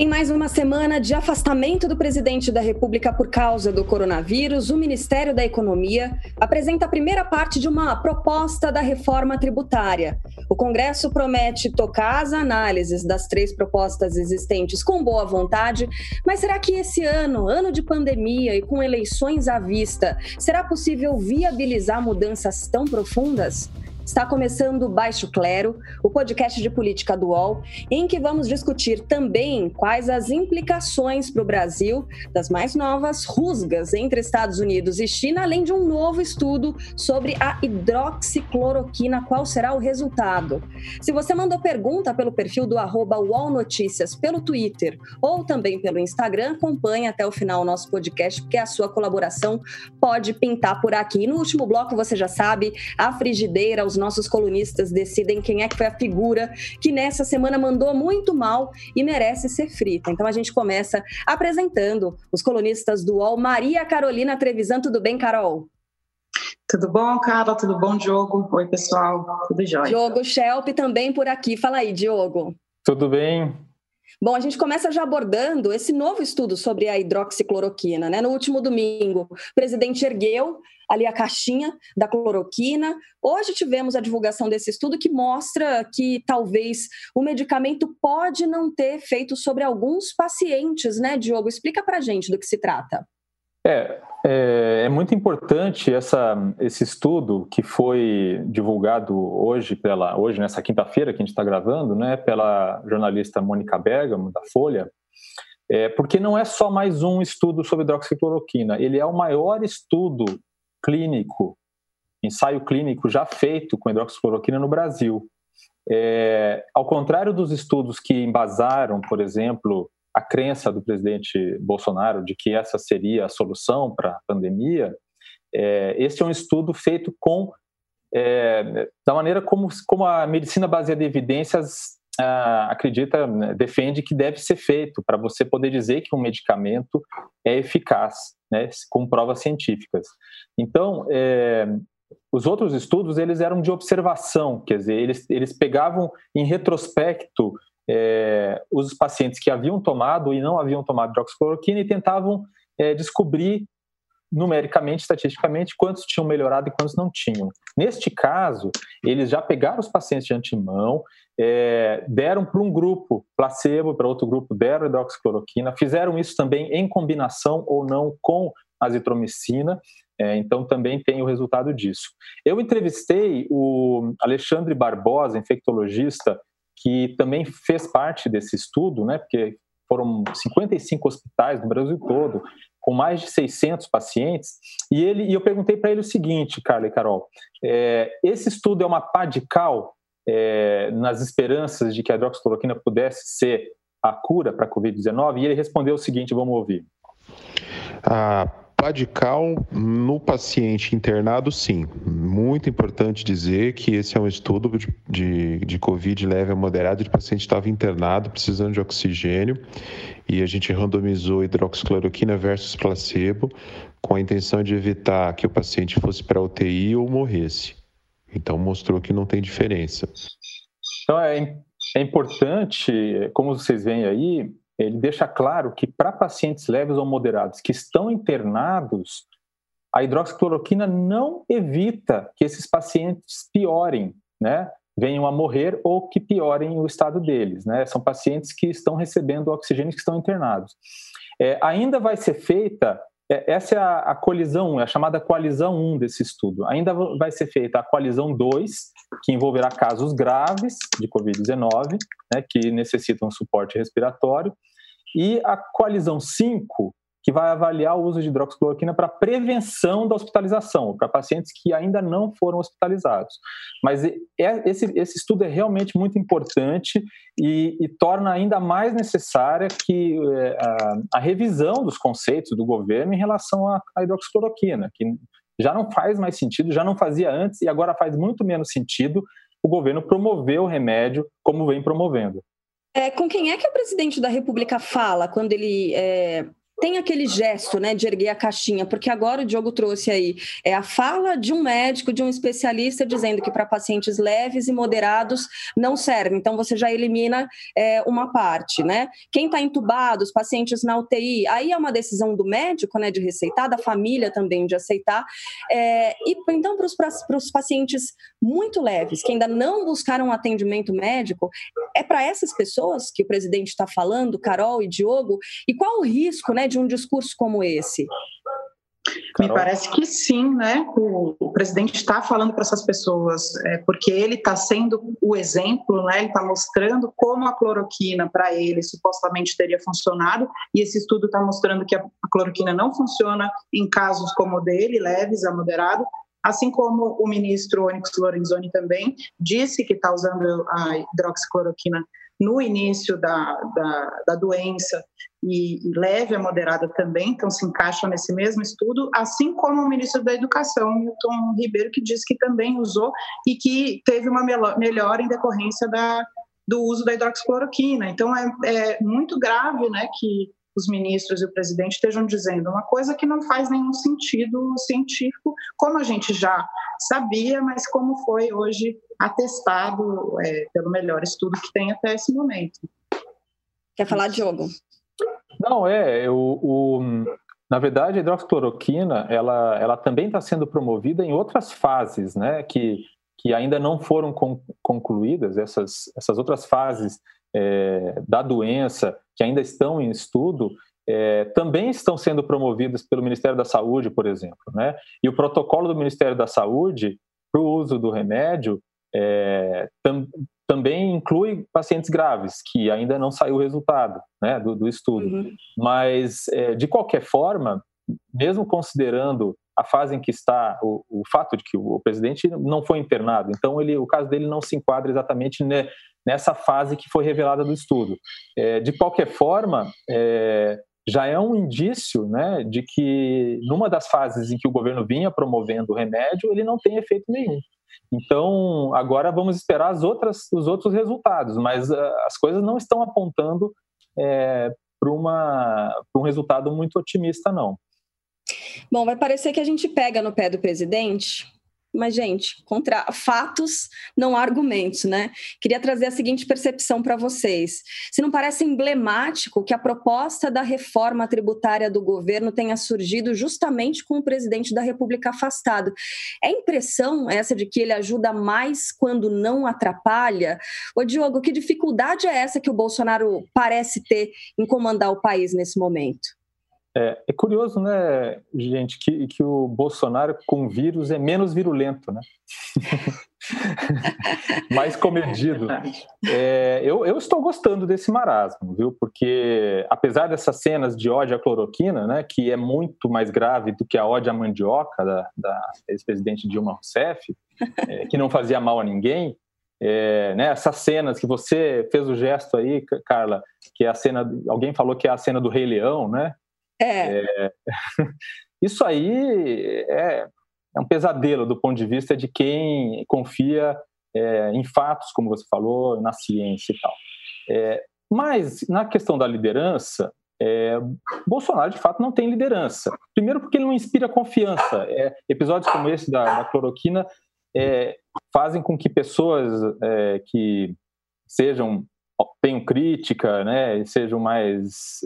Em mais uma semana de afastamento do presidente da República por causa do coronavírus, o Ministério da Economia apresenta a primeira parte de uma proposta da reforma tributária. O Congresso promete tocar as análises das três propostas existentes com boa vontade, mas será que esse ano, ano de pandemia e com eleições à vista, será possível viabilizar mudanças tão profundas? Está começando o Baixo Clero, o podcast de política do UOL, em que vamos discutir também quais as implicações para o Brasil das mais novas rusgas entre Estados Unidos e China, além de um novo estudo sobre a hidroxicloroquina. Qual será o resultado? Se você mandou pergunta pelo perfil do arroba Notícias pelo Twitter ou também pelo Instagram, acompanhe até o final o nosso podcast, porque a sua colaboração pode pintar por aqui. no último bloco, você já sabe, a frigideira, os nossos colunistas decidem quem é que foi a figura que nessa semana mandou muito mal e merece ser frita. Então a gente começa apresentando os colunistas do UOL, Maria Carolina Trevisan. Tudo bem, Carol? Tudo bom, Carla? Tudo bom, Diogo? Oi, pessoal. Tudo jóia. Diogo Schelp também por aqui. Fala aí, Diogo. Tudo bem. Bom, a gente começa já abordando esse novo estudo sobre a hidroxicloroquina. Né? No último domingo, o presidente ergueu ali a caixinha da cloroquina. Hoje tivemos a divulgação desse estudo que mostra que talvez o medicamento pode não ter efeito sobre alguns pacientes, né, Diogo? Explica pra gente do que se trata. É, é, é, muito importante essa, esse estudo que foi divulgado hoje, pela, hoje nessa quinta-feira que a gente está gravando, né, pela jornalista Mônica Bergamo, da Folha, é, porque não é só mais um estudo sobre hidroxicloroquina, ele é o maior estudo clínico, ensaio clínico já feito com hidroxicloroquina no Brasil. É, ao contrário dos estudos que embasaram, por exemplo, a crença do presidente Bolsonaro de que essa seria a solução para a pandemia, é, esse é um estudo feito com é, da maneira como, como a medicina baseada em evidências ah, acredita, né, defende que deve ser feito para você poder dizer que um medicamento é eficaz, né, com provas científicas. Então, é, os outros estudos eles eram de observação, quer dizer, eles, eles pegavam em retrospecto é, os pacientes que haviam tomado e não haviam tomado hidroxicloroquina e tentavam é, descobrir numericamente, estatisticamente, quantos tinham melhorado e quantos não tinham. Neste caso, eles já pegaram os pacientes de antemão, é, deram para um grupo placebo, para outro grupo deram hidroxicloroquina, fizeram isso também em combinação ou não com azitromicina, é, então também tem o resultado disso. Eu entrevistei o Alexandre Barbosa, infectologista, que também fez parte desse estudo, né, porque foram 55 hospitais no Brasil todo, com mais de 600 pacientes, e, ele, e eu perguntei para ele o seguinte, Carla e Carol, é, esse estudo é uma pá de cal é, nas esperanças de que a hidroxicloroquina pudesse ser a cura para a Covid-19? E ele respondeu o seguinte, vamos ouvir. A pá de cal no paciente internado, sim. Muito importante dizer que esse é um estudo de, de, de Covid leve a moderado de paciente estava internado, precisando de oxigênio, e a gente randomizou hidroxicloroquina versus placebo, com a intenção de evitar que o paciente fosse para UTI ou morresse. Então mostrou que não tem diferença. Então é, é importante, como vocês veem aí, ele deixa claro que para pacientes leves ou moderados que estão internados, a hidroxicloroquina não evita que esses pacientes piorem, né? venham a morrer ou que piorem o estado deles. Né? São pacientes que estão recebendo oxigênio que estão internados. É, ainda vai ser feita, é, essa é a, a, colisão, é a chamada coalizão 1 desse estudo. Ainda vai ser feita a coalizão 2, que envolverá casos graves de Covid-19, né, que necessitam suporte respiratório, e a coalizão 5, que vai avaliar o uso de hidroxicloroquina para prevenção da hospitalização, para pacientes que ainda não foram hospitalizados. Mas é, esse, esse estudo é realmente muito importante e, e torna ainda mais necessária que é, a, a, revisão dos conceitos do governo em relação à, à hidroxicloroquina, que já não faz mais sentido, já não fazia antes e agora faz muito menos sentido o governo promover o remédio como vem promovendo. É, com quem é que o presidente da República fala quando ele é, tem aquele gesto né, de erguer a caixinha, porque agora o Diogo trouxe aí é a fala de um médico, de um especialista, dizendo que para pacientes leves e moderados não serve. Então você já elimina é, uma parte, né? Quem está entubado, os pacientes na UTI, aí é uma decisão do médico, né, de receitar, da família também de aceitar. É, e então para os pacientes muito leves, que ainda não buscaram atendimento médico, é para essas pessoas que o presidente está falando, Carol e Diogo, e qual o risco, né? de um discurso como esse? Me parece que sim, né? O, o presidente está falando para essas pessoas, é, porque ele está sendo o exemplo, né? Ele está mostrando como a cloroquina para ele supostamente teria funcionado, e esse estudo está mostrando que a, a cloroquina não funciona em casos como o dele, leves a moderado, assim como o ministro Onyx Lorenzoni também disse que está usando a hidroxicloroquina no início da, da, da doença e, leve a moderada também, então se encaixa nesse mesmo estudo, assim como o ministro da Educação, Milton Ribeiro, que disse que também usou e que teve uma melhora em decorrência da, do uso da hidroxicloroquina. Então é, é muito grave né, que os ministros e o presidente estejam dizendo uma coisa que não faz nenhum sentido científico, como a gente já sabia, mas como foi hoje atestado é, pelo melhor estudo que tem até esse momento. Quer falar, Diogo? Não, é, o, o na verdade, a hidroxicloroquina, ela, ela também está sendo promovida em outras fases, né, que, que ainda não foram con concluídas, essas, essas outras fases é, da doença, que ainda estão em estudo, é, também estão sendo promovidas pelo Ministério da Saúde, por exemplo. Né? E o protocolo do Ministério da Saúde para o uso do remédio é, tam, também inclui pacientes graves, que ainda não saiu o resultado né, do, do estudo. Uhum. Mas, é, de qualquer forma, mesmo considerando a fase em que está o, o, fato de que o presidente não foi internado, então ele, o caso dele não se enquadra exatamente ne, nessa fase que foi revelada do estudo. É, de qualquer forma, é, já é um indício né, de que numa das fases em que o governo vinha promovendo o remédio, ele não tem efeito nenhum. Então, agora vamos esperar as outras, os outros resultados, mas uh, as coisas não estão apontando é, para um resultado muito otimista, não. Bom, vai parecer que a gente pega no pé do presidente, mas, gente, contra fatos não há argumentos, né? Queria trazer a seguinte percepção para vocês. Se não parece emblemático que a proposta da reforma tributária do governo tenha surgido justamente com o presidente da República afastado? É impressão essa de que ele ajuda mais quando não atrapalha? Ô, Diogo, que dificuldade é essa que o Bolsonaro parece ter em comandar o país nesse momento? É, é, curioso, né, gente, que, que o Bolsonaro com vírus é menos virulento, né? Mais comedido. É, eu, eu estou gostando desse marasmo, viu? Porque apesar dessas cenas de ódio à cloroquina, né, que é muito mais grave do que a ódio à mandioca da, da ex-presidente Dilma Rousseff, é, que não fazia mal a ninguém, é, né, essas cenas que você fez o gesto aí, Carla, que é a cena, alguém falou que é a cena do Rei Leão, né? É. é. Isso aí é, é, um pesadelo do ponto de vista de quem confia é, em fatos, como você falou, na ciência e tal. É, mas, na questão da liderança, é, Bolsonaro de fato não tem liderança. Primeiro, porque ele não inspira confiança. É, episódios como esse da, da cloroquina é, fazem com que pessoas é, que sejam tenham crítica, né, sejam mais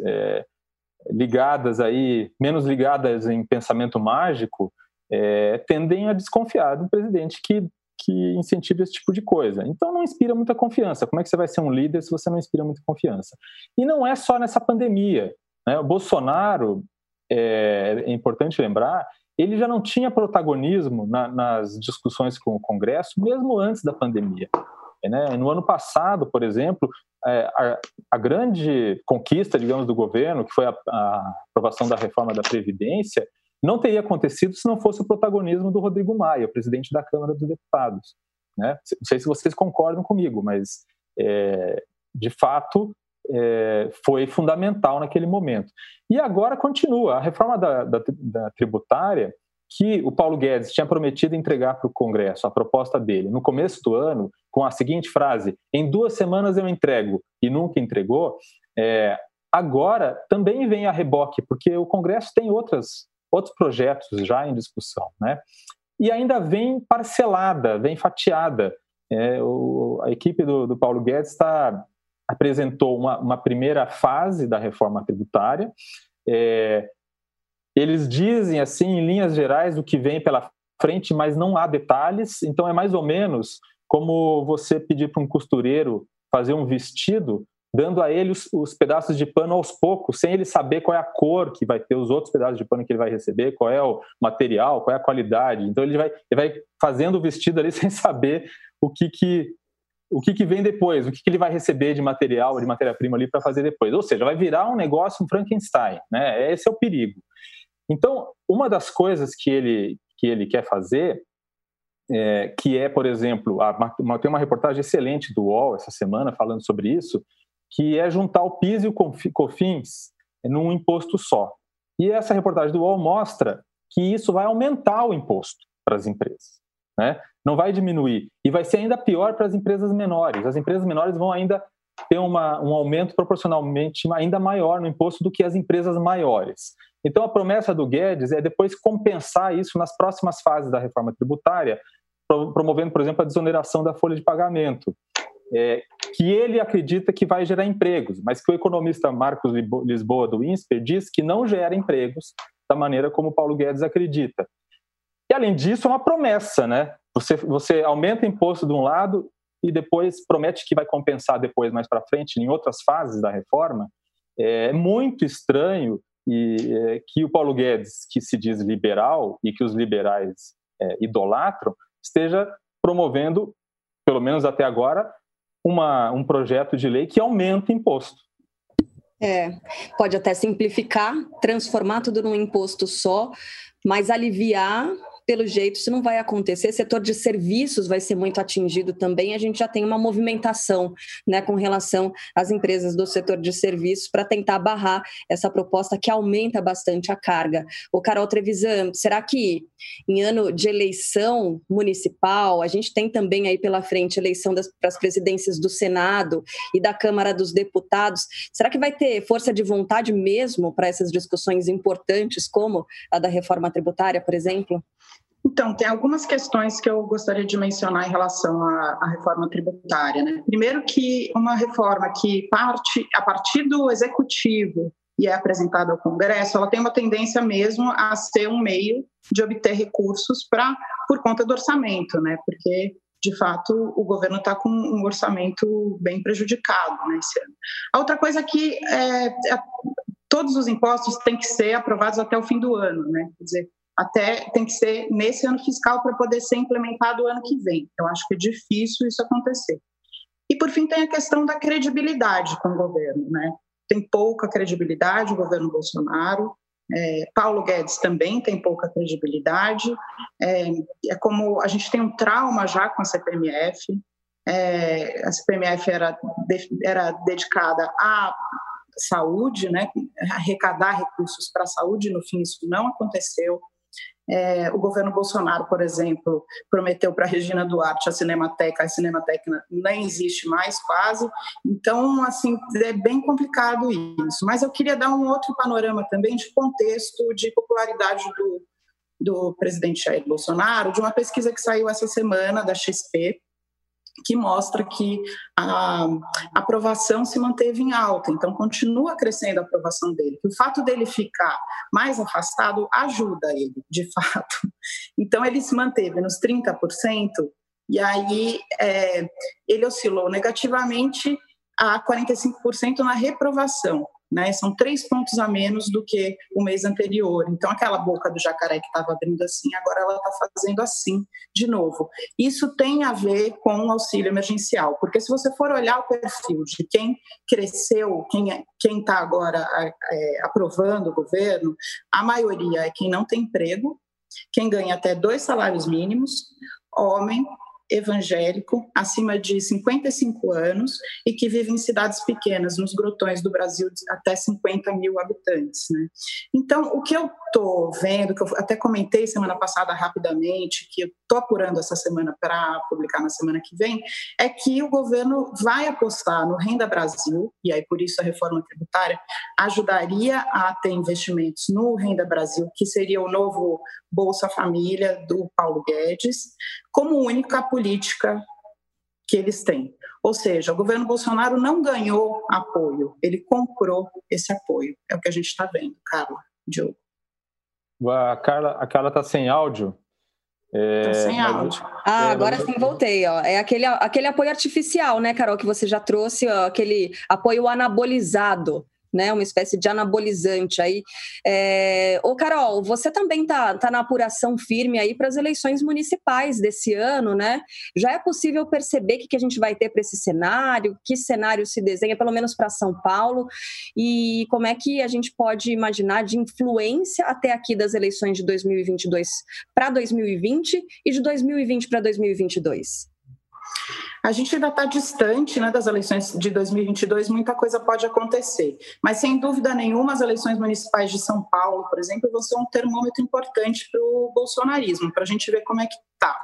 ligadas aí, menos ligadas em pensamento mágico, é, tendem a desconfiar do presidente que, que incentiva esse tipo de coisa. Então não inspira muita confiança. Como é que você vai ser um líder se você não inspira muita confiança? E não é só nessa pandemia. Né? O Bolsonaro, é, é importante lembrar, ele já não tinha protagonismo na, nas discussões com o Congresso, mesmo antes da pandemia. Né? No ano passado, por exemplo, a, a, grande conquista, digamos, do governo, que foi a, a, aprovação da reforma da Previdência, não teria acontecido se não fosse o protagonismo do Rodrigo Maia, presidente da Câmara dos Deputados. Né? Não sei se vocês concordam comigo, mas, é, de fato, é, foi fundamental naquele momento. E agora continua. A reforma da, da, da tributária que o Paulo Guedes tinha prometido entregar para o Congresso a proposta dele no começo do ano, com a seguinte frase: em duas semanas eu entrego, e nunca entregou, é, agora também vem a reboque, porque o Congresso tem outras, outros projetos já em discussão, né? E ainda vem parcelada, vem fatiada. É, o, a equipe do, do Paulo Guedes está apresentou uma, uma, primeira fase da reforma tributária. É, eles dizem assim em linhas gerais o que vem pela frente, mas não há detalhes. Então é mais ou menos como você pedir para um costureiro fazer um vestido dando a ele os, os, pedaços de pano aos poucos, sem ele saber qual é a cor que vai ter os outros pedaços de pano que ele vai receber, qual é o material, qual é a qualidade. Então ele vai, ele vai fazendo o vestido ali sem saber o que, que o que, que vem depois, o que, que ele vai receber de material, de matéria-prima ali para fazer depois. Ou seja, vai virar um negócio, um Frankenstein. Né? Esse é o perigo. Então, uma das coisas que ele, que ele quer fazer é, que é, por exemplo, uma, tem uma reportagem excelente do UOL essa semana falando sobre isso, que é juntar o PIS e o COFINS num imposto só. E essa reportagem do UOL mostra que isso vai aumentar o imposto para as empresas. Né? Não vai diminuir. E vai ser ainda pior para as empresas menores. As empresas menores vão ainda ter uma, um aumento proporcionalmente ainda maior no imposto do que as empresas maiores. Então, a promessa do Guedes é depois compensar isso nas próximas fases da reforma tributária, promovendo, por exemplo, a desoneração da folha de pagamento é, que ele acredita que vai gerar empregos, mas que o economista Marcos Lisboa do INSPER diz que não gera empregos da maneira como Paulo Guedes acredita. E além disso, é uma promessa, né? Você, você aumenta o imposto de um lado e depois promete que vai compensar depois mais para frente em outras fases da reforma. É muito estranho e é, que o Paulo Guedes, que se diz liberal e que os liberais é, idolatram, esteja promovendo, pelo menos até agora, uma, um projeto de lei que aumenta imposto. É, pode até simplificar, transformar tudo num imposto só, mas aliviar pelo jeito, isso não vai acontecer. Setor de serviços vai ser muito atingido também. A gente já tem uma movimentação né, com relação às empresas do setor de serviços para tentar barrar essa proposta que aumenta bastante a carga. O Carol Trevisan, será que em ano de eleição municipal, a gente tem também aí pela frente eleição das, para as presidências do Senado e da Câmara dos Deputados, será que vai ter força de vontade mesmo para essas discussões importantes, como a da reforma tributária, por exemplo? Então, tem algumas questões que eu gostaria de mencionar em relação à, à, reforma tributária. Né? Primeiro, que uma reforma que parte a partir do executivo e é apresentada ao Congresso, ela tem uma tendência mesmo a ser um meio de obter recursos para por conta do orçamento, né? Porque de fato o governo está com um orçamento bem prejudicado né, esse ano. A outra coisa é que é, é, todos os impostos têm que ser aprovados até o fim do ano, né? Quer dizer, até tem que ser nesse ano fiscal para poder ser implementado o ano que vem. Eu acho que é difícil isso acontecer. E por fim tem a questão da credibilidade com o governo, né? Tem pouca credibilidade o governo Bolsonaro. É, Paulo Guedes também tem pouca credibilidade. É, é, como a gente tem um trauma já com a CPMF. É, a CPMF era, era dedicada à saúde, né, arrecadar recursos para a saúde, no fim isso não aconteceu. É, o governo Bolsonaro, por exemplo, prometeu para Regina Duarte a Cinemateca, a Cinemateca nem existe mais quase. Então, assim, é bem complicado isso. Mas eu queria dar um outro panorama também de contexto de popularidade do, do presidente Jair Bolsonaro, de uma pesquisa que saiu essa semana da XP, que mostra que a aprovação se manteve em alta, então continua crescendo a aprovação dele. O fato dele ficar mais afastado ajuda ele, de fato. Então ele se manteve nos 30%, e aí é, ele oscilou negativamente a 45% na reprovação né? São três pontos a menos do que o mês anterior. Então, aquela boca do jacaré que estava abrindo assim, agora ela está fazendo assim de novo. Isso tem a ver com o auxílio emergencial, porque se você for olhar o perfil de quem cresceu, quem é, está agora é, aprovando o governo, a maioria é quem não tem emprego, quem ganha até dois salários mínimos, homem evangélico, acima de 55 anos e que vive em cidades pequenas, nos grotões do Brasil, até 50 mil habitantes. Né? Então, o que eu estou vendo, que eu até comentei semana passada rapidamente, que estou apurando essa semana para publicar na semana que vem, é que o governo vai apostar no Renda Brasil, e aí por isso a reforma tributária ajudaria a ter investimentos no Renda Brasil, que seria o novo Bolsa Família do Paulo Guedes, como única política que eles têm. Ou seja, o governo Bolsonaro não ganhou apoio, ele comprou esse apoio. É o que a gente está vendo, Carla, Diogo. A Carla a Carla está sem áudio. É, tá sem áudio. Ah, é, agora sim voltei. Ó. É aquele, aquele apoio artificial, né, Carol, que você já trouxe, ó, aquele apoio anabolizado né? Uma espécie de anabolizante aí. É... Ô, Carol, você também tá, tá na apuração firme aí para as eleições municipais desse ano, né? Já é possível perceber o que, que a gente vai ter para esse cenário, que cenário se desenha, pelo menos para São Paulo, e como é que a gente pode imaginar de influência até aqui das eleições de 2022 para 2020 e de 2020 para 2022? A gente ainda está distante né, das eleições de 2022, muita coisa pode acontecer. Mas, sem dúvida nenhuma, as eleições municipais de São Paulo, por exemplo, vão ser um termômetro importante para o bolsonarismo, para a gente ver como é que está.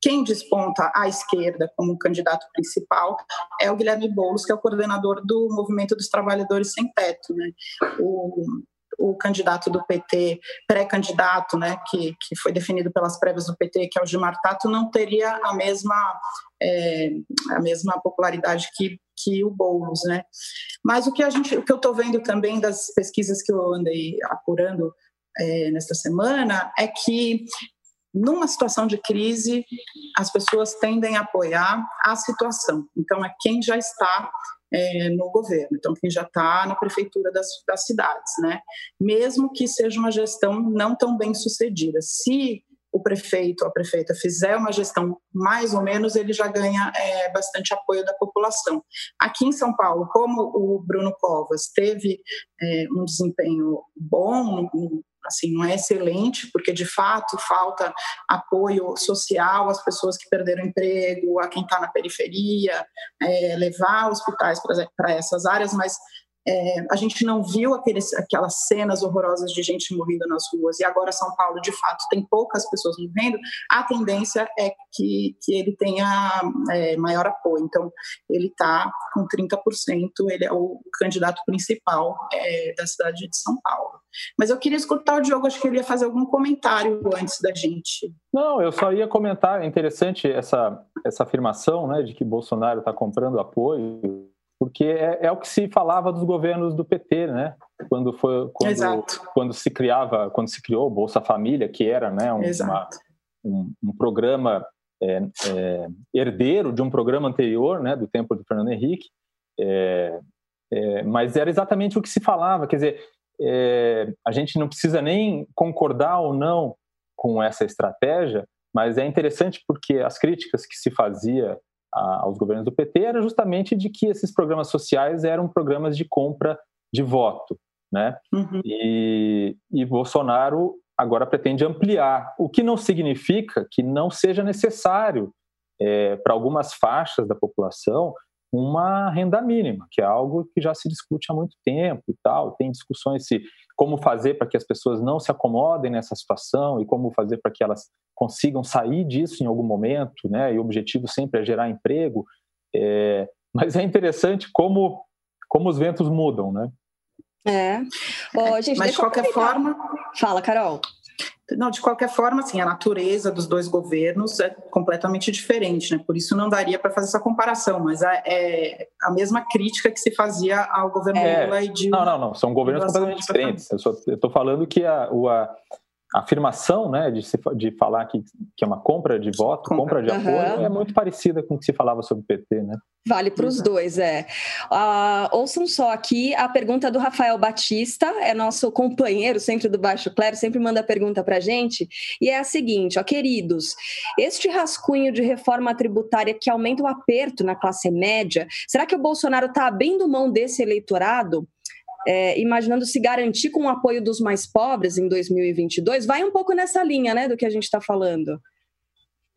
Quem desponta à esquerda como candidato principal é o Guilherme Boulos, que é o coordenador do Movimento dos Trabalhadores Sem Teto. Né? O, o candidato do PT, pré-candidato, né, que, que foi definido pelas prévias do PT, que é o Gilmar Tato, não teria a mesma, é, a mesma popularidade que, que o Boulos, né? Mas o que a gente, o que eu estou vendo também das pesquisas que eu andei apurando é, nesta semana é que numa situação de crise, as pessoas tendem a apoiar a situação. Então, é quem já está é, no governo, então quem já está na prefeitura das, das cidades, né? Mesmo que seja uma gestão não tão bem sucedida, se o prefeito ou a prefeita fizer uma gestão mais ou menos, ele já ganha é, bastante apoio da população. Aqui em São Paulo, como o Bruno Covas teve é, um desempenho bom, assim, não é excelente, porque de fato falta apoio social às pessoas que perderam emprego, a quem está na periferia, é, levar hospitais para essas áreas, mas é, a gente não viu aqueles, aquelas cenas horrorosas de gente morrendo nas ruas, e agora São Paulo, de fato, tem poucas pessoas morrendo, a tendência é que, que ele tenha é, maior apoio. Então, ele está com 30%, ele é o candidato principal é, da cidade de São Paulo. Mas eu queria escutar o Diogo, acho que ele ia fazer algum comentário antes da gente. Não, eu só ia comentar, é interessante essa, essa afirmação né, de que Bolsonaro está comprando apoio porque é, é, o que se falava dos governos do PT, né? Quando foi quando, quando se criava, quando se criou o Bolsa Família, que era, né, um, uma, um, um programa é, é, herdeiro de um programa anterior, né, do tempo do Fernando Henrique, é, é, mas era exatamente o que se falava. Quer dizer, é, a gente não precisa nem concordar ou não com essa estratégia, mas é interessante porque as críticas que se fazia a, aos governos do PT era justamente de que esses programas sociais eram programas de compra de voto, né? Uhum. E, e Bolsonaro agora pretende ampliar, o que não significa que não seja necessário é, para algumas faixas da população uma renda mínima, que é algo que já se discute há muito tempo e tal. Tem discussões se como fazer para que as pessoas não se acomodem nessa situação e como fazer para que elas consigam sair disso em algum momento, né? E o objetivo sempre é gerar emprego. É... Mas é interessante como como os ventos mudam, né? É. Oh, gente, Mas de qualquer forma. Fala, Carol. Não, de qualquer forma, assim, a natureza dos dois governos é completamente diferente, né? Por isso não daria para fazer essa comparação, mas é, é, a mesma crítica que se fazia ao governo é, Lula e de. Não, não, não, são governos completamente diferentes. Eu estou falando que a, o, a afirmação né, de, se, de falar que, que é uma compra de voto, compra, compra de apoio, é muito parecida com o que se falava sobre o PT, né? Vale para os dois, é. Uh, ouçam só aqui a pergunta do Rafael Batista, é nosso companheiro sempre do Baixo Clero, sempre manda pergunta para gente, e é a seguinte, ó, queridos, este rascunho de reforma tributária que aumenta o aperto na classe média, será que o Bolsonaro está abrindo mão desse eleitorado? É, imaginando se garantir com o apoio dos mais pobres em 2022, vai um pouco nessa linha, né, do que a gente está falando.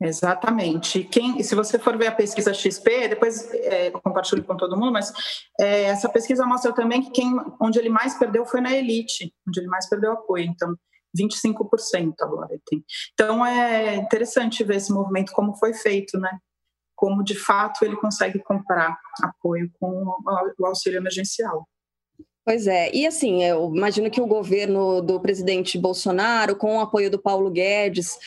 Exatamente. Quem, se você for ver a pesquisa XP, depois é, eu compartilho com todo mundo, mas é, essa pesquisa mostra também que quem, onde ele mais perdeu foi na elite, onde ele mais perdeu apoio. Então, 25% agora tem. Então, é interessante ver esse movimento, como foi feito, né? Como, de fato, ele consegue comprar apoio com o auxílio emergencial. Pois é, e assim, eu imagino que o governo do presidente Bolsonaro, com o apoio do Paulo Guedes,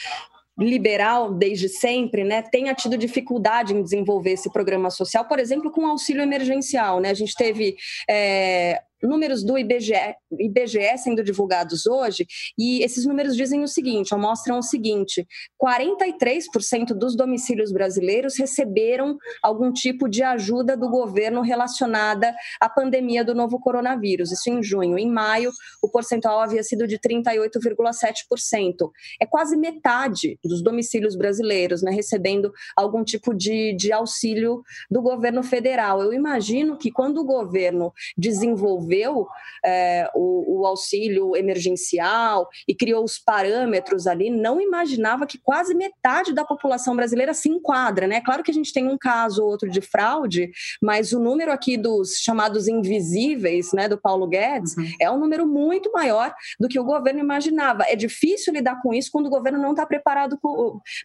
liberal desde sempre, né, tenha tido dificuldade em desenvolver esse programa social, por exemplo, com auxílio emergencial, né? A gente teve é, números do IBGE, IBGE sendo divulgados hoje, e esses números dizem o seguinte, mostram o seguinte: 43% dos domicílios brasileiros receberam algum tipo de ajuda do governo relacionada à pandemia do novo coronavírus. Isso em junho. Em maio, o percentual havia sido de 38,7%. É quase metade dos domicílios brasileiros né, recebendo algum tipo de, de auxílio do governo federal. Eu imagino que quando o governo desenvolver desenvolveu é, o, o, auxílio emergencial e criou os parâmetros ali, não imaginava que quase metade da população brasileira se enquadra, né? Claro que a gente tem um caso ou outro de fraude, mas o número aqui dos chamados invisíveis, né, do Paulo Guedes, uhum. é um número muito maior do que o governo imaginava. É difícil lidar com isso quando o governo não está preparado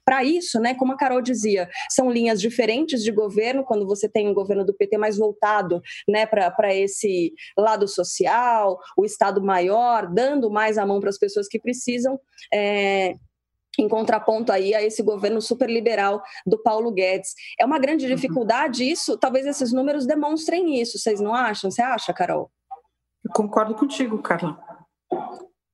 para isso, né? Como a Carol dizia, são linhas diferentes de governo, quando você tem um governo do PT mais voltado né, para esse lado Estado social, o Estado maior, dando mais a mão para as pessoas que precisam. É, em contraponto aí a esse governo super liberal do Paulo Guedes. É uma grande uhum. dificuldade isso, talvez esses números demonstrem isso, vocês não acham? Você acha, Carol? Eu concordo contigo, Carla.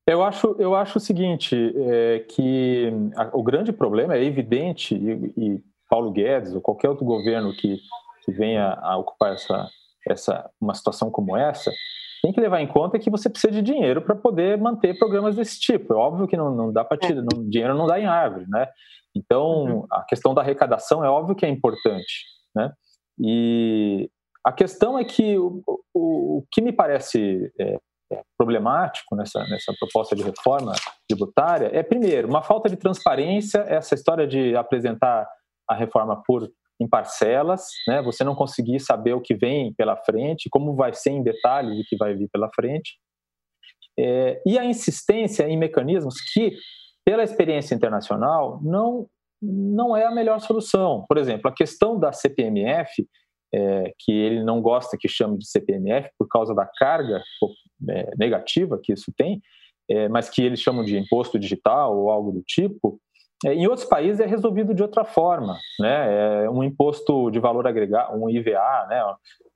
Eu acho, eu acho o seguinte, é, que a, o grande problema é evidente, e, e, Paulo Guedes ou qualquer outro governo que, que venha a ocupar essa, essa, uma situação como essa, tem que levar em conta que você precisa de dinheiro para poder manter programas desse tipo. É óbvio que não, não dá para tirar, não, dinheiro não dá em árvore, né? Então, uhum. a questão da arrecadação é óbvio que é importante, né? E a questão é que o, o, o que me parece é, é problemático nessa, nessa proposta de reforma tributária é, primeiro, uma falta de transparência, essa história de apresentar a reforma por em parcelas, né? Você não conseguir saber o que vem pela frente, como vai ser em detalhes o que vai vir pela frente, é, e a insistência em mecanismos que, pela experiência internacional, não não é a melhor solução. Por exemplo, a questão da CPMF, é, que ele não gosta que chame de CPMF por causa da carga é, negativa que isso tem, é, mas que eles chamam de imposto digital ou algo do tipo, em outros países é resolvido de outra forma, né? É um imposto de valor agregado, um IVA, né?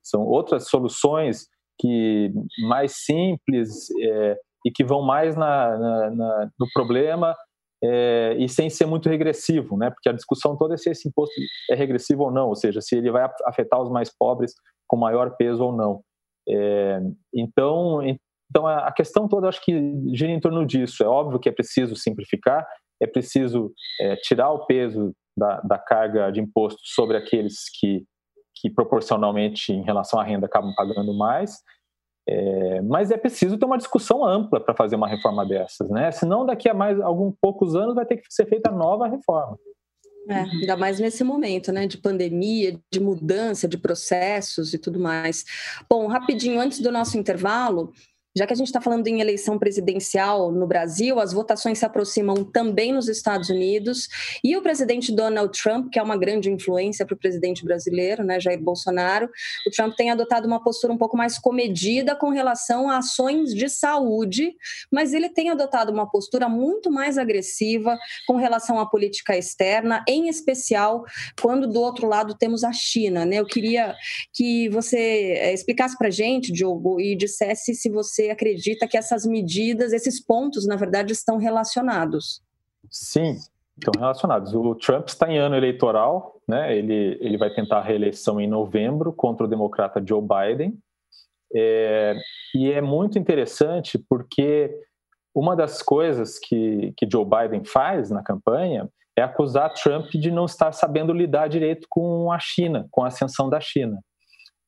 São outras soluções que mais simples é, e que vão mais na, na, na, no problema é, e sem ser muito regressivo, né? Porque a discussão toda é se esse imposto é regressivo ou não, ou seja, se ele vai afetar os mais pobres com maior peso ou não. É, então, então a questão toda acho que gira em torno disso. É óbvio que é preciso simplificar, é preciso é, tirar o peso da, da, carga de imposto sobre aqueles que, que proporcionalmente, em relação à renda, acabam pagando mais. É, mas é preciso ter uma discussão ampla para fazer uma reforma dessas, né? Senão, daqui a mais alguns poucos anos, vai ter que ser feita nova reforma. É, ainda mais nesse momento, né, de pandemia, de mudança de processos e tudo mais. Bom, rapidinho, antes do nosso intervalo, já que a gente está falando em eleição presidencial no Brasil, as votações se aproximam também nos Estados Unidos e o presidente Donald Trump, que é uma grande influência para o presidente brasileiro, né, Jair Bolsonaro, o Trump tem adotado uma postura um pouco mais comedida com relação a ações de saúde, mas ele tem adotado uma postura muito mais agressiva com relação à política externa, em especial quando do outro lado temos a China. Né? Eu queria que você eh, explicasse para a gente, Diogo, e dissesse se você você acredita que essas medidas, esses pontos, na verdade, estão relacionados? Sim, estão relacionados. O Trump está em ano eleitoral, né? ele, ele vai tentar a reeleição em novembro contra o democrata Joe Biden. É, e é muito interessante porque uma das coisas que, que Joe Biden faz na campanha é acusar Trump de não estar sabendo lidar direito com a China, com a ascensão da China.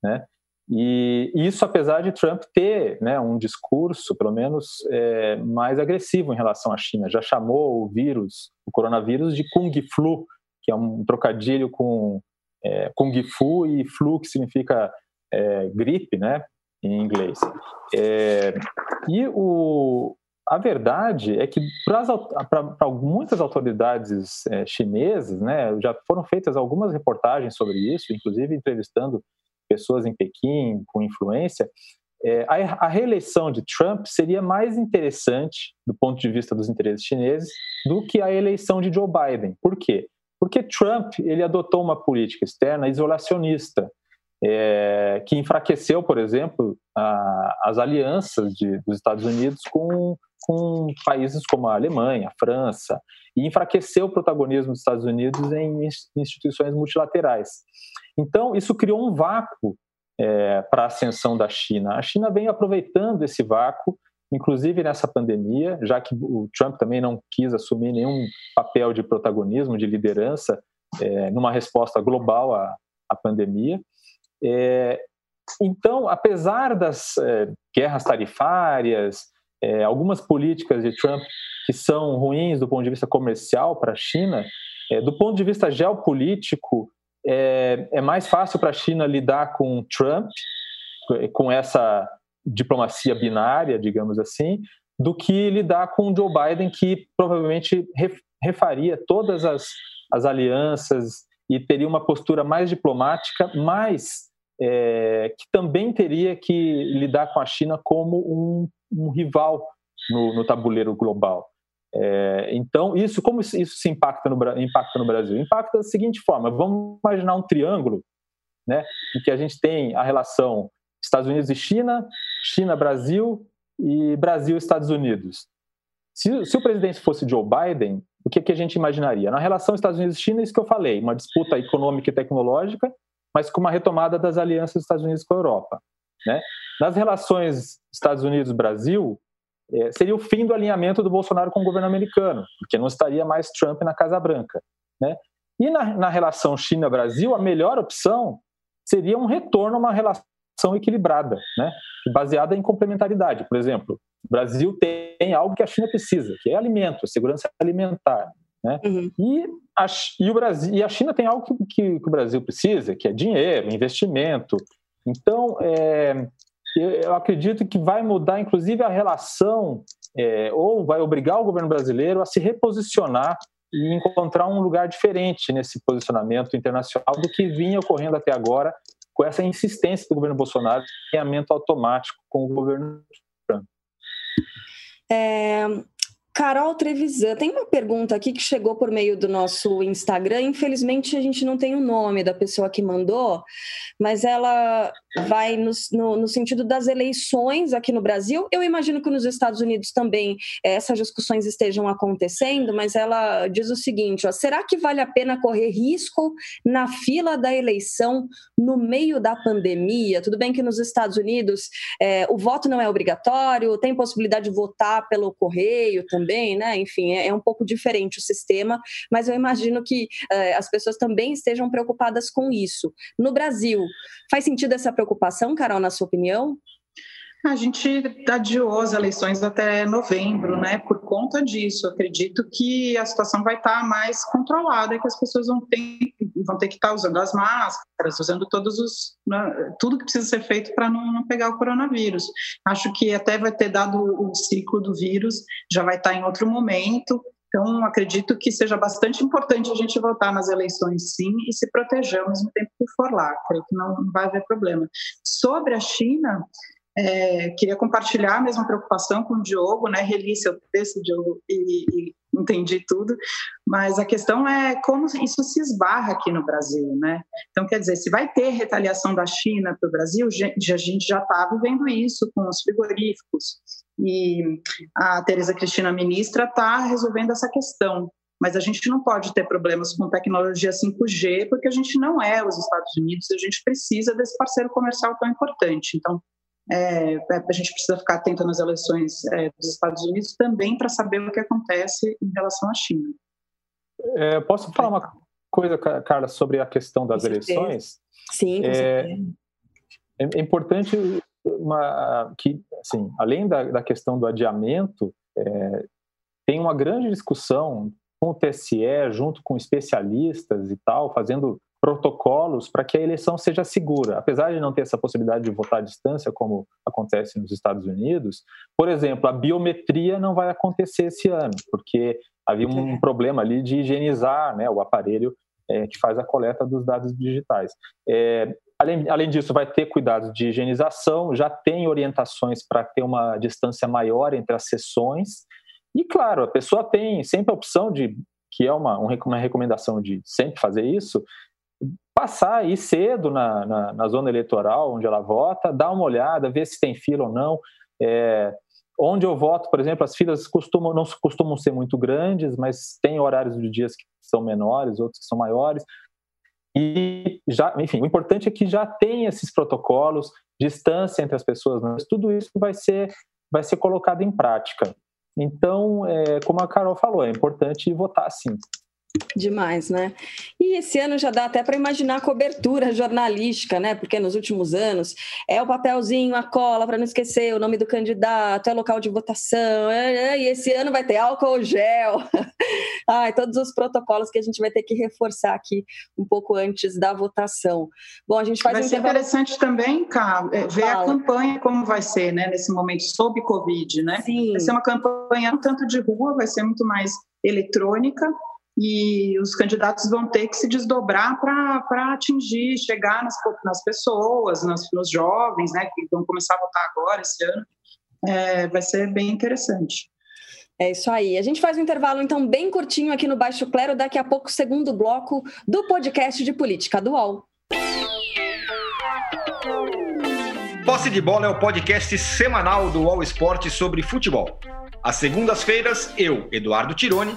Né? E isso apesar de Trump ter né, um discurso, pelo menos, é, mais agressivo em relação à China. Já chamou o vírus, o coronavírus, de Kung Flu, que é um trocadilho com é, Kung Fu e flu, que significa é, gripe, né, em inglês. É, e o, a verdade é que para muitas autoridades é, chinesas, né, já foram feitas algumas reportagens sobre isso, inclusive entrevistando pessoas em Pequim com influência, é, a, a, reeleição de Trump seria mais interessante do ponto de vista dos interesses chineses do que a eleição de Joe Biden. Por quê? Porque Trump ele adotou uma política externa isolacionista, é, que enfraqueceu, por exemplo, a, as alianças de, dos Estados Unidos com, com países como a Alemanha, a França, e enfraqueceu o protagonismo dos Estados Unidos em instituições multilaterais. Então, isso criou um vácuo é, para a ascensão da China. A China vem aproveitando esse vácuo, inclusive nessa pandemia, já que o Trump também não quis assumir nenhum papel de protagonismo, de liderança, é, numa resposta global à, à pandemia. É, então, apesar das é, guerras tarifárias, é, algumas políticas de Trump que são ruins do ponto de vista comercial para a China, é, do ponto de vista geopolítico, é, é mais fácil para a China lidar com Trump, com essa diplomacia binária, digamos assim, do que lidar com Joe Biden, que provavelmente refaria todas as, as alianças e teria uma postura mais diplomática, mas é, que também teria que lidar com a China como um, um rival no, no tabuleiro global. É, então, isso como isso, se impacta no, impacta no Brasil? Impacta da seguinte forma: vamos imaginar um triângulo, né, em que a gente tem a relação Estados Unidos e China, China-Brasil e Brasil-Estados Unidos. Se, se, o presidente fosse Joe Biden, o que, que a gente imaginaria? Na relação Estados Unidos e China, isso que eu falei, uma disputa econômica e tecnológica, mas com uma retomada das alianças dos Estados Unidos com a Europa. Né? Nas relações Estados Unidos-Brasil, é, seria o fim do alinhamento do Bolsonaro com o governo americano, porque não estaria mais Trump na Casa Branca. Né? E na, na relação China-Brasil, a melhor opção seria um retorno a uma relação equilibrada, né? baseada em complementaridade. Por exemplo, o Brasil tem algo que a China precisa, que é alimento, segurança alimentar. Né? Uhum. E, a, e, o Brasil, e a China tem algo que, que, que, o Brasil precisa, que é dinheiro, investimento. Então, é, eu acredito que vai mudar, inclusive, a relação, é, ou vai obrigar o governo brasileiro a se reposicionar e encontrar um lugar diferente nesse posicionamento internacional do que vinha ocorrendo até agora, com essa insistência do governo Bolsonaro em alinhamento automático com o governo Trump. É, Carol Trevisan, tem uma pergunta aqui que chegou por meio do nosso Instagram. Infelizmente, a gente não tem o nome da pessoa que mandou, mas ela vai no, no, no, sentido das eleições aqui no Brasil. Eu imagino que nos Estados Unidos também eh, essas discussões estejam acontecendo, mas ela diz o seguinte: ó, será que vale a pena correr risco na fila da eleição no meio da pandemia? Tudo bem que nos Estados Unidos é, o voto não é obrigatório, tem possibilidade de votar pelo correio também né? Enfim, é, é um pouco diferente o sistema, mas eu imagino que uh, as pessoas também estejam preocupadas com isso. No Brasil, faz sentido essa preocupação, Carol, na sua opinião? A gente adiou as eleições até novembro, né? Por conta disso, acredito que a situação vai estar mais controlada, que as pessoas vão ter, vão ter que estar usando as máscaras, usando todos os né, tudo que precisa ser feito para não, não, pegar o coronavírus. Acho que até vai ter dado o ciclo do vírus, já vai estar em outro momento. Então, acredito que seja bastante importante a gente votar nas eleições, sim, e se proteger ao mesmo tempo que for lá. Creio que não, não vai haver problema. Sobre a China, é, queria compartilhar a mesma preocupação com o Diogo, né? Reli seu texto, Diogo, e, e, entendi tudo. Mas a questão é como isso se esbarra aqui no Brasil, né? Então, quer dizer, se vai ter retaliação da China para o Brasil, a gente já está vivendo isso com os frigoríficos. E a Tereza Cristina, ministra, está resolvendo essa questão. Mas a gente não pode ter problemas com tecnologia 5G, porque a gente não é os Estados Unidos, a gente precisa desse parceiro comercial tão importante. Então, é, a gente precisa ficar atento nas eleições é, dos Estados Unidos também para saber o que acontece em relação à China. É, posso falar uma coisa, Carla, sobre a questão das eleições? Sim, com é, é, é importante uma, que, assim, além da, da questão do adiamento, é, tem uma grande discussão com o TSE, junto com especialistas e tal, fazendo protocolos para que a eleição seja segura. Apesar de não ter essa possibilidade de votar à distância, como acontece nos Estados Unidos, por exemplo, a biometria não vai acontecer esse ano, porque havia um problema ali de higienizar né, o aparelho é, que faz a coleta dos dados digitais. É, além, além disso, vai ter cuidados de higienização, já tem orientações para ter uma distância maior entre as sessões, e claro, a pessoa tem sempre a opção de, que é uma, uma recomendação de sempre fazer isso, passar aí cedo na, na, na, zona eleitoral onde ela vota, dar uma olhada, ver se tem fila ou não. É, onde eu voto, por exemplo, as filas costumam, não costumam ser muito grandes, mas tem horários de dias que são menores, outros que são maiores. E já, enfim, o importante é que já tem esses protocolos, distância entre as pessoas, mas tudo isso vai ser, vai ser colocado em prática. Então, é, como a Carol falou, é importante votar sim. Demais, né? E esse ano já dá até para imaginar a cobertura jornalística, né? Porque nos últimos anos é o papelzinho, a cola para não esquecer o nome do candidato, é local de votação, é, é, e esse ano vai ter álcool gel. Ai, todos os protocolos que a gente vai ter que reforçar aqui um pouco antes da votação. Bom, a gente faz Vai um ser intervalo... interessante também, Cá, é, ver Fala. a campanha como vai ser, né? Nesse momento sob Covid, né? Sim. Vai ser uma campanha um tanto de rua, vai ser muito mais eletrônica e os candidatos vão ter que se desdobrar para atingir, chegar nas, nas pessoas, nas, nos jovens, né, que vão começar a votar agora esse ano. É, vai ser bem interessante. É isso aí. A gente faz um intervalo, então, bem curtinho aqui no Baixo Clero, daqui a pouco, segundo bloco do podcast de política do UOL. Posse de Bola é o podcast semanal do UOL Esporte sobre futebol. Às segundas-feiras, eu, Eduardo Tironi,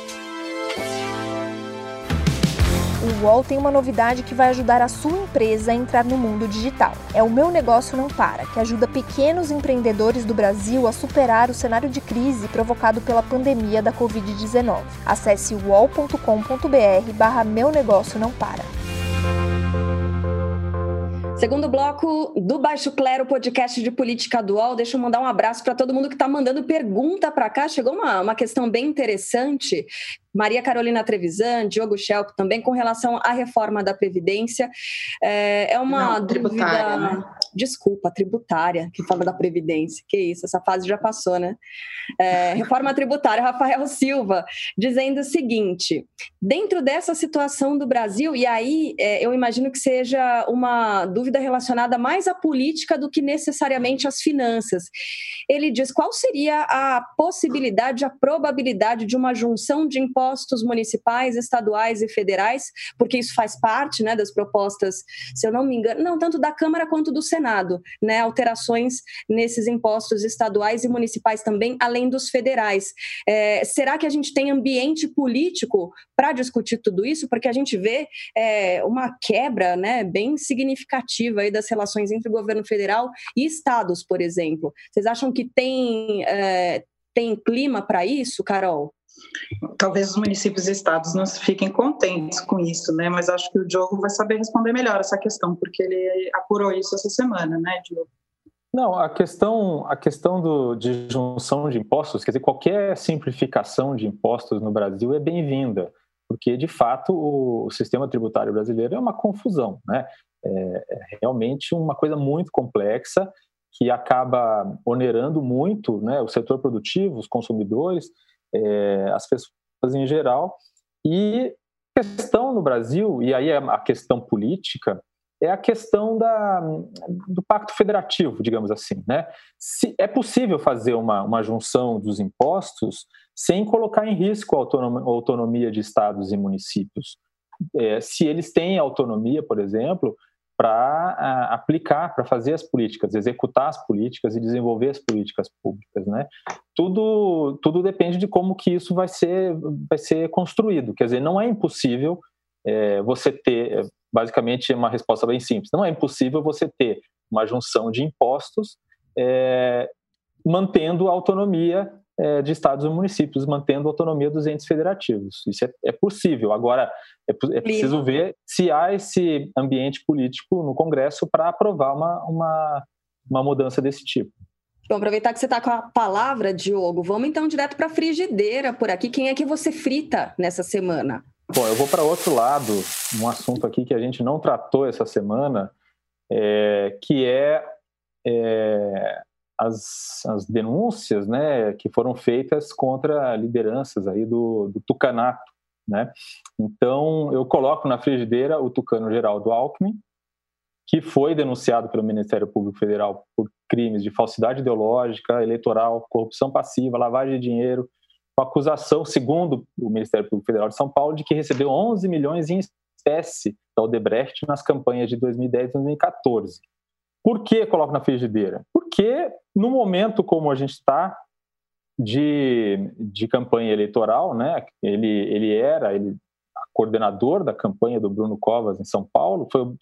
O UOL tem uma novidade que vai ajudar a sua empresa a entrar no mundo digital. É o Meu Negócio Não Para, que ajuda pequenos empreendedores do Brasil a superar o cenário de crise provocado pela pandemia da Covid-19. Acesse uol.com.br barra Meu Negócio Não Para. Segundo bloco do Baixo Clero, podcast de política dual. Deixa eu mandar um abraço para todo mundo que está mandando pergunta para cá. Chegou uma, uma questão bem interessante Maria Carolina Trevisan, Diogo Schelp também com relação à reforma da Previdência. É, é uma Não, dúvida. Né? Desculpa, tributária, que fala da Previdência. Que isso, essa fase já passou, né? É, reforma tributária, Rafael Silva, dizendo o seguinte: dentro dessa situação do Brasil, e aí é, eu imagino que seja uma dúvida relacionada mais à política do que necessariamente às finanças. Ele diz qual seria a possibilidade, a probabilidade de uma junção de impostos impostos municipais, estaduais e federais, porque isso faz parte né, das propostas, se eu não me engano, não tanto da Câmara quanto do Senado, né, alterações nesses impostos estaduais e municipais também, além dos federais. É, será que a gente tem ambiente político para discutir tudo isso? Porque a gente vê é, uma quebra né, bem significativa aí das relações entre o governo federal e estados, por exemplo. Vocês acham que tem, é, tem clima para isso, Carol? Talvez os municípios e estados não fiquem contentes com isso, né? Mas acho que o Diogo vai saber responder melhor essa questão, porque ele apurou isso essa semana, né, Diogo? Não, a questão, a questão do, de junção de impostos, quer dizer, qualquer simplificação de impostos no Brasil é bem-vinda, porque de fato o, o, sistema tributário brasileiro é uma confusão, né? É, é realmente uma coisa muito complexa que acaba onerando muito, né, o setor produtivo, os consumidores é, as pessoas em geral. E a questão no Brasil, e aí é a questão política, é a questão da, do pacto federativo, digamos assim. Né? Se é possível fazer uma, uma junção dos impostos sem colocar em risco a autonomia, a autonomia de estados e municípios. É, se eles têm autonomia, por exemplo, para aplicar, para fazer as políticas, executar as políticas e desenvolver as políticas públicas, né? Tudo, tudo depende de como que isso vai ser, vai ser construído. Quer dizer, não é impossível é, você ter, basicamente, uma resposta bem simples. Não é impossível você ter uma junção de impostos é, mantendo a autonomia é, de estados e municípios, mantendo a autonomia dos entes federativos. Isso é, é possível. Agora, é, é, preciso ver se há esse ambiente político no Congresso para aprovar uma, uma, uma mudança desse tipo. Bom, aproveitar que você está com a palavra, Diogo, vamos então direto para a frigideira por aqui. Quem é que você frita nessa semana? Bom, eu vou para outro lado, um assunto aqui que a gente não tratou essa semana, é, que é, é as, as, denúncias né, que foram feitas contra lideranças aí do, do tucanato. Né? Então, eu coloco na frigideira o tucano Geraldo Alckmin, que foi denunciado pelo Ministério Público Federal por crimes de falsidade ideológica, eleitoral, corrupção passiva, lavagem de dinheiro, com acusação, segundo o Ministério Público Federal de São Paulo, de que recebeu 11 milhões em espécie da Odebrecht nas campanhas de 2010 e 2014. Por que coloco na frigideira? Porque no momento como a gente está de, de campanha eleitoral, né? Ele, ele era ele, coordenador da campanha do Bruno Covas em São Paulo, foi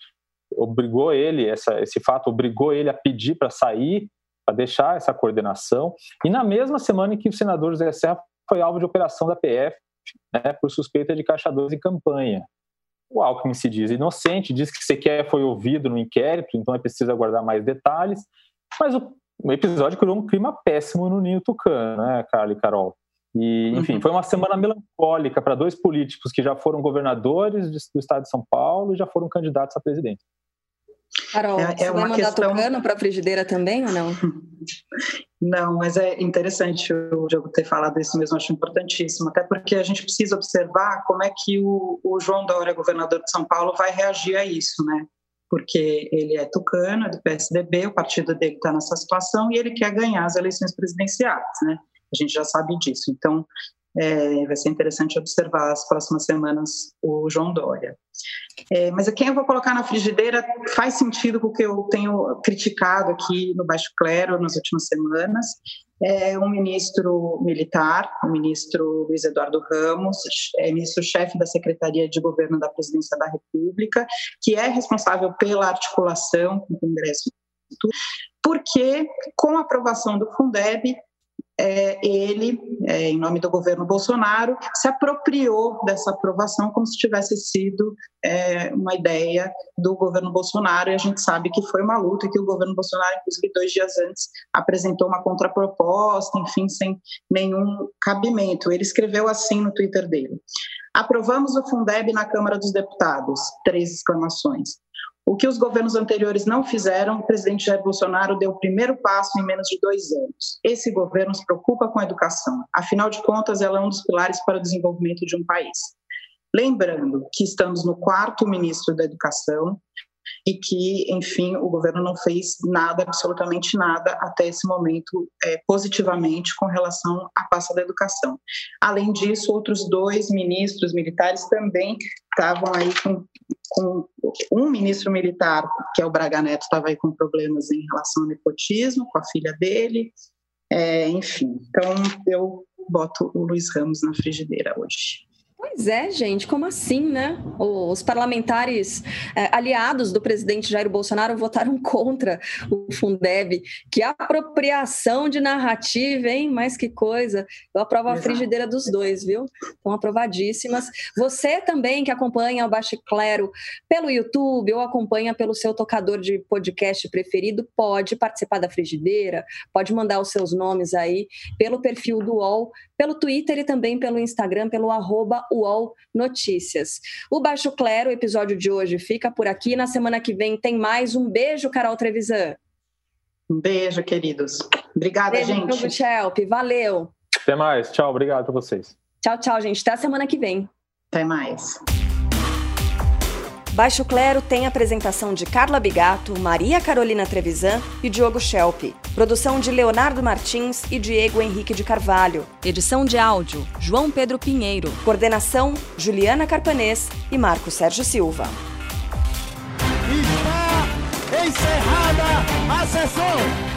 obrigou ele essa, esse fato obrigou ele a pedir para sair, para deixar essa coordenação. E na mesma semana em que o senador José Serra foi alvo de operação da PF né, por suspeita de caixa 2 em campanha. O Alckmin se diz inocente, diz que sequer foi ouvido no inquérito, então é preciso aguardar mais detalhes. Mas o, o episódio criou um clima péssimo no Ninho Tucano, né, Carla e Carol? E, enfim, uhum. foi uma semana melancólica para dois políticos que já foram governadores do estado de São Paulo e já foram candidatos a presidente. Carol, é, você é vai mandar questão... tucano para a frigideira também ou não? Não, mas é interessante o Diogo ter falado isso mesmo, acho importantíssimo, até porque a gente precisa observar como é que o, o João Dória, governador de São Paulo, vai reagir a isso, né? Porque ele é tucano, é do PSDB, o partido dele está nessa situação e ele quer ganhar as eleições presidenciais, né? A gente já sabe disso. Então, é, vai ser interessante observar as próximas semanas o João Dória. É, mas quem eu vou colocar na frigideira faz sentido com o que eu tenho criticado aqui no Baixo Clero nas últimas semanas. É um ministro militar, o ministro Luiz Eduardo Ramos, é ministro-chefe da Secretaria de Governo da Presidência da República, que é responsável pela articulação com o Congresso porque com a aprovação do Fundeb é, ele, é, em nome do governo Bolsonaro, se apropriou dessa aprovação como se tivesse sido é, uma ideia do governo Bolsonaro, e a gente sabe que foi uma luta que o governo Bolsonaro, inclusive dois dias antes, apresentou uma contraproposta, enfim, sem nenhum cabimento. Ele escreveu assim no Twitter dele: Aprovamos o Fundeb na Câmara dos Deputados. Três exclamações. O que os governos anteriores não fizeram, o presidente Jair Bolsonaro deu o primeiro passo em menos de dois anos. Esse governo se preocupa com a educação. Afinal de contas, ela é um dos pilares para o desenvolvimento de um país. Lembrando que estamos no quarto ministro da Educação, e que, enfim, o governo não fez nada, absolutamente nada, até esse momento, é, positivamente com relação à pasta da educação. Além disso, outros dois ministros militares também estavam aí com, com um ministro militar, que é o Braga Neto, estava aí com problemas em relação ao nepotismo, com a filha dele, é, enfim. Então, eu boto o Luiz Ramos na frigideira hoje. Pois é, gente, como assim, né? Os parlamentares é, aliados do presidente Jair Bolsonaro votaram contra o Fundeb. Que apropriação de narrativa, hein? Mas que coisa. Eu aprovo a frigideira dos dois, viu? Estão aprovadíssimas. Você também que acompanha o Baixo Clero pelo YouTube ou acompanha pelo seu tocador de podcast preferido, pode participar da frigideira, pode mandar os seus nomes aí pelo perfil do UOL, pelo Twitter e também pelo Instagram, pelo arroba UOL Notícias. O Baixo Clero, o episódio de hoje, fica por aqui. Na semana que vem tem mais. Um beijo, Carol Trevisan. Um beijo, queridos. Obrigada, beijo, gente. Shelp. Valeu. Até mais. Tchau. Obrigado para vocês. Tchau, tchau, gente. Até a semana que vem. Até mais. Baixo Clero tem apresentação de Carla Bigato, Maria Carolina Trevisan e Diogo Schelp. Produção de Leonardo Martins e Diego Henrique de Carvalho. Edição de áudio, João Pedro Pinheiro. Coordenação, Juliana Carpanês e Marco Sérgio Silva. Está encerrada a sessão!